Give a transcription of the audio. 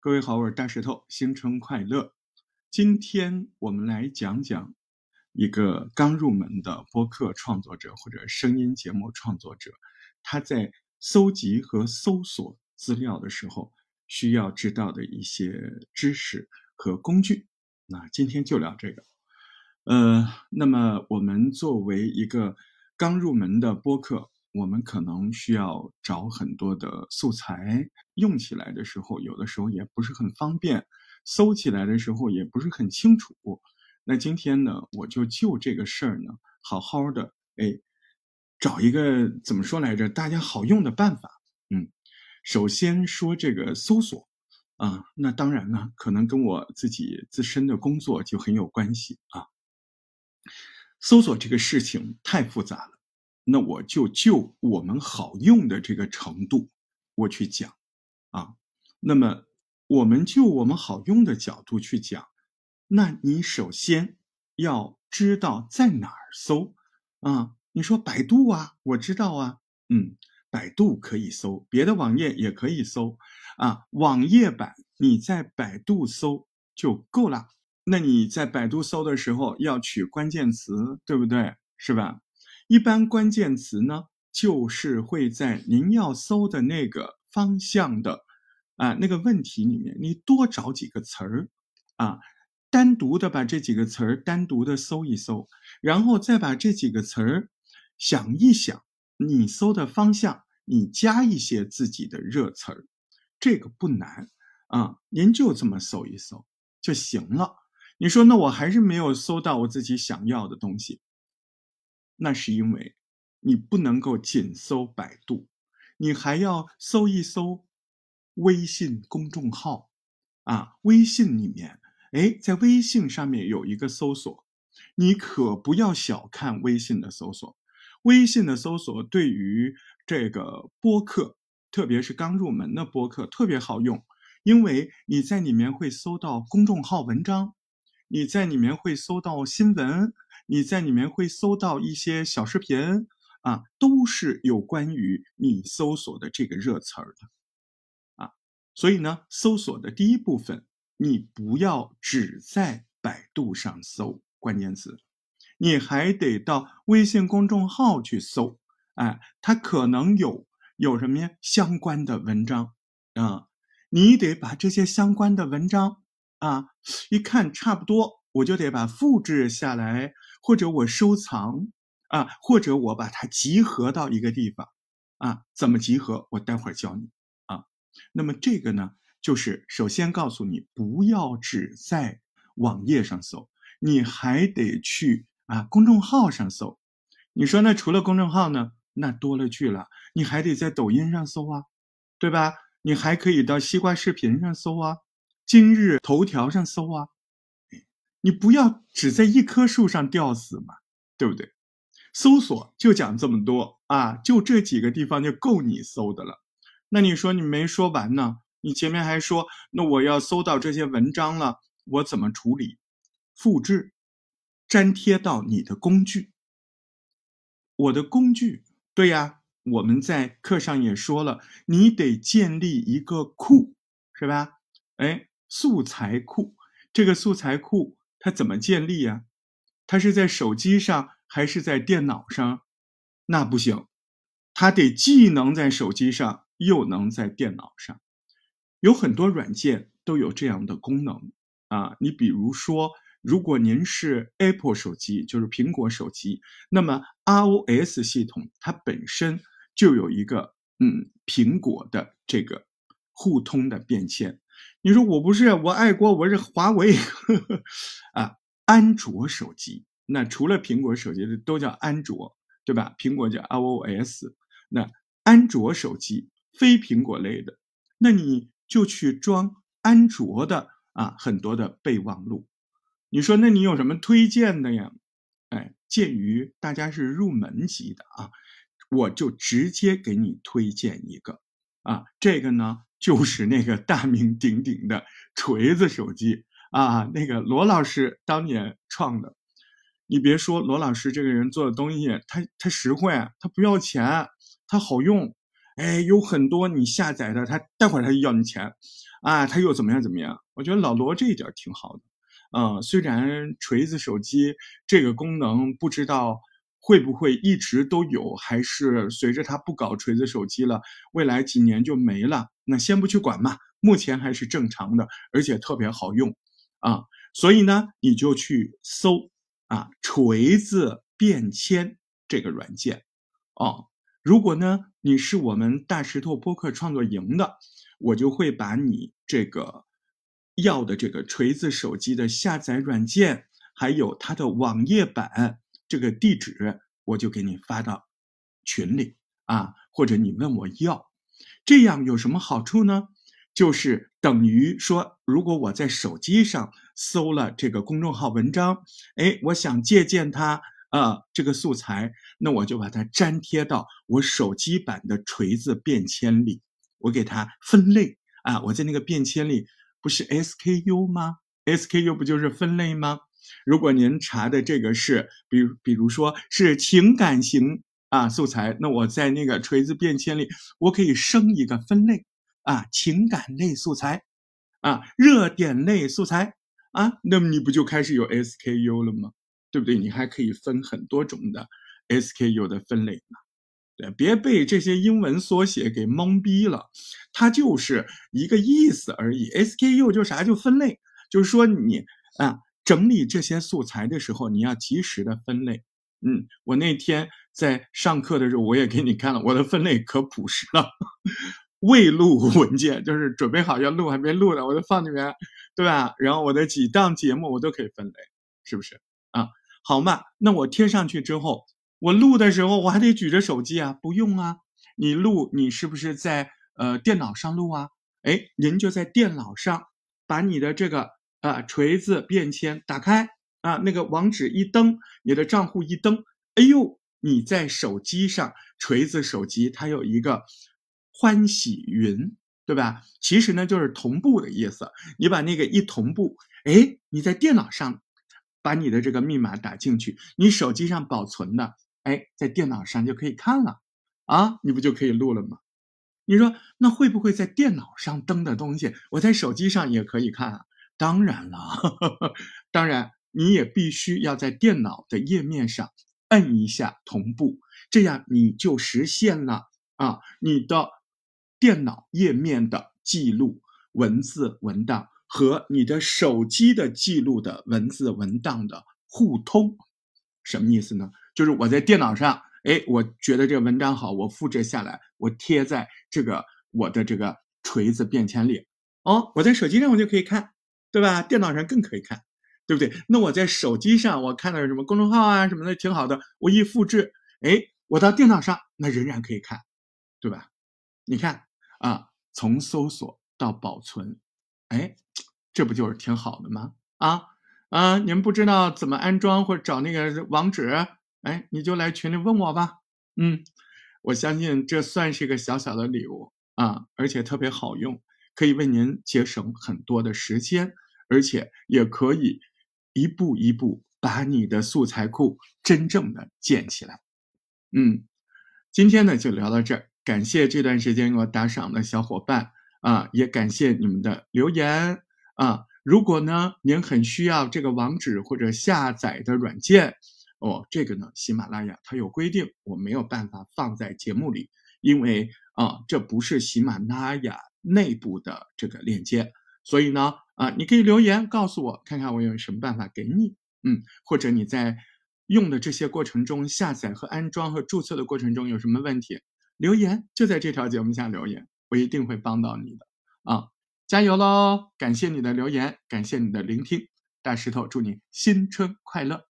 各位好，我是大石头，新春快乐。今天我们来讲讲一个刚入门的播客创作者或者声音节目创作者，他在搜集和搜索资料的时候需要知道的一些知识和工具。那今天就聊这个。呃，那么我们作为一个刚入门的播客。我们可能需要找很多的素材，用起来的时候，有的时候也不是很方便；搜起来的时候也不是很清楚。那今天呢，我就就这个事儿呢，好好的哎，找一个怎么说来着，大家好用的办法。嗯，首先说这个搜索啊，那当然呢，可能跟我自己自身的工作就很有关系啊。搜索这个事情太复杂了。那我就就我们好用的这个程度，我去讲，啊，那么我们就我们好用的角度去讲，那你首先要知道在哪儿搜，啊，你说百度啊，我知道啊，嗯，百度可以搜，别的网页也可以搜，啊，网页版你在百度搜就够了。那你在百度搜的时候要取关键词，对不对？是吧？一般关键词呢，就是会在您要搜的那个方向的啊那个问题里面，你多找几个词儿啊，单独的把这几个词儿单独的搜一搜，然后再把这几个词儿想一想，你搜的方向，你加一些自己的热词儿，这个不难啊，您就这么搜一搜就行了。你说那我还是没有搜到我自己想要的东西。那是因为，你不能够仅搜百度，你还要搜一搜微信公众号，啊，微信里面，哎，在微信上面有一个搜索，你可不要小看微信的搜索，微信的搜索对于这个播客，特别是刚入门的播客特别好用，因为你在里面会搜到公众号文章，你在里面会搜到新闻。你在里面会搜到一些小视频啊，都是有关于你搜索的这个热词儿的啊，所以呢，搜索的第一部分，你不要只在百度上搜关键词，你还得到微信公众号去搜，哎，它可能有有什么呀相关的文章啊，你得把这些相关的文章啊，一看差不多。我就得把复制下来，或者我收藏啊，或者我把它集合到一个地方啊。怎么集合？我待会儿教你啊。那么这个呢，就是首先告诉你，不要只在网页上搜，你还得去啊公众号上搜。你说那除了公众号呢？那多了去了，你还得在抖音上搜啊，对吧？你还可以到西瓜视频上搜啊，今日头条上搜啊。你不要只在一棵树上吊死嘛，对不对？搜索就讲这么多啊，就这几个地方就够你搜的了。那你说你没说完呢？你前面还说，那我要搜到这些文章了，我怎么处理？复制、粘贴到你的工具。我的工具，对呀，我们在课上也说了，你得建立一个库，是吧？哎，素材库，这个素材库。它怎么建立呀？它是在手机上还是在电脑上？那不行，它得既能在手机上，又能在电脑上。有很多软件都有这样的功能啊。你比如说，如果您是 Apple 手机，就是苹果手机，那么 iOS 系统它本身就有一个嗯苹果的这个互通的便签。你说我不是我爱国，我是华为啊。安卓手机那除了苹果手机的都叫安卓，对吧？苹果叫 iOS，那安卓手机非苹果类的，那你就去装安卓的啊，很多的备忘录。你说那你有什么推荐的呀？哎，鉴于大家是入门级的啊，我就直接给你推荐一个啊，这个呢。就是那个大名鼎鼎的锤子手机啊，那个罗老师当年创的。你别说罗老师这个人做的东西，他他实惠，他不要钱，他好用。哎，有很多你下载的，他待会儿他就要你钱啊，他又怎么样怎么样？我觉得老罗这一点挺好的。嗯，虽然锤子手机这个功能不知道会不会一直都有，还是随着他不搞锤子手机了，未来几年就没了。那先不去管嘛，目前还是正常的，而且特别好用啊。所以呢，你就去搜啊锤子便签这个软件哦。如果呢你是我们大石头播客创作营的，我就会把你这个。要的这个锤子手机的下载软件，还有它的网页版这个地址，我就给你发到群里啊，或者你问我要，这样有什么好处呢？就是等于说，如果我在手机上搜了这个公众号文章，哎，我想借鉴它啊这个素材，那我就把它粘贴到我手机版的锤子便签里，我给它分类啊，我在那个便签里。不是 SKU 吗？SKU 不就是分类吗？如果您查的这个是，比，比如说是情感型啊素材，那我在那个锤子便签里，我可以生一个分类啊，情感类素材啊，热点类素材啊，那么你不就开始有 SKU 了吗？对不对？你还可以分很多种的 SKU 的分类呢。对，别被这些英文缩写给懵逼了，它就是一个意思而已。SKU 就啥？就分类，就是说你啊，整理这些素材的时候，你要及时的分类。嗯，我那天在上课的时候，我也给你看了，我的分类可朴实了。未录文件就是准备好要录还没录的，我就放里面，对吧？然后我的几档节目我都可以分类，是不是啊？好嘛，那我贴上去之后。我录的时候我还得举着手机啊，不用啊。你录你是不是在呃电脑上录啊？哎，您就在电脑上把你的这个啊锤子便签打开啊，那个网址一登，你的账户一登，哎呦，你在手机上锤子手机它有一个欢喜云，对吧？其实呢就是同步的意思。你把那个一同步，哎，你在电脑上把你的这个密码打进去，你手机上保存的。哎，在电脑上就可以看了，啊，你不就可以录了吗？你说那会不会在电脑上登的东西，我在手机上也可以看啊？当然了，当然你也必须要在电脑的页面上摁一下同步，这样你就实现了啊，你的电脑页面的记录文字文档和你的手机的记录的文字文档的互通，什么意思呢？就是我在电脑上，哎，我觉得这个文章好，我复制下来，我贴在这个我的这个锤子便签里。哦，我在手机上我就可以看，对吧？电脑上更可以看，对不对？那我在手机上我看到什么公众号啊什么的挺好的，我一复制，哎，我到电脑上那仍然可以看，对吧？你看啊，从搜索到保存，哎，这不就是挺好的吗？啊啊，你们不知道怎么安装或者找那个网址？哎，你就来群里问我吧。嗯，我相信这算是一个小小的礼物啊，而且特别好用，可以为您节省很多的时间，而且也可以一步一步把你的素材库真正的建起来。嗯，今天呢就聊到这儿，感谢这段时间给我打赏的小伙伴啊，也感谢你们的留言啊。如果呢您很需要这个网址或者下载的软件。哦，这个呢，喜马拉雅它有规定，我没有办法放在节目里，因为啊，这不是喜马拉雅内部的这个链接，所以呢，啊，你可以留言告诉我，看看我有什么办法给你，嗯，或者你在用的这些过程中，下载和安装和注册的过程中有什么问题，留言就在这条节目下留言，我一定会帮到你的，啊，加油喽！感谢你的留言，感谢你的聆听，大石头祝你新春快乐。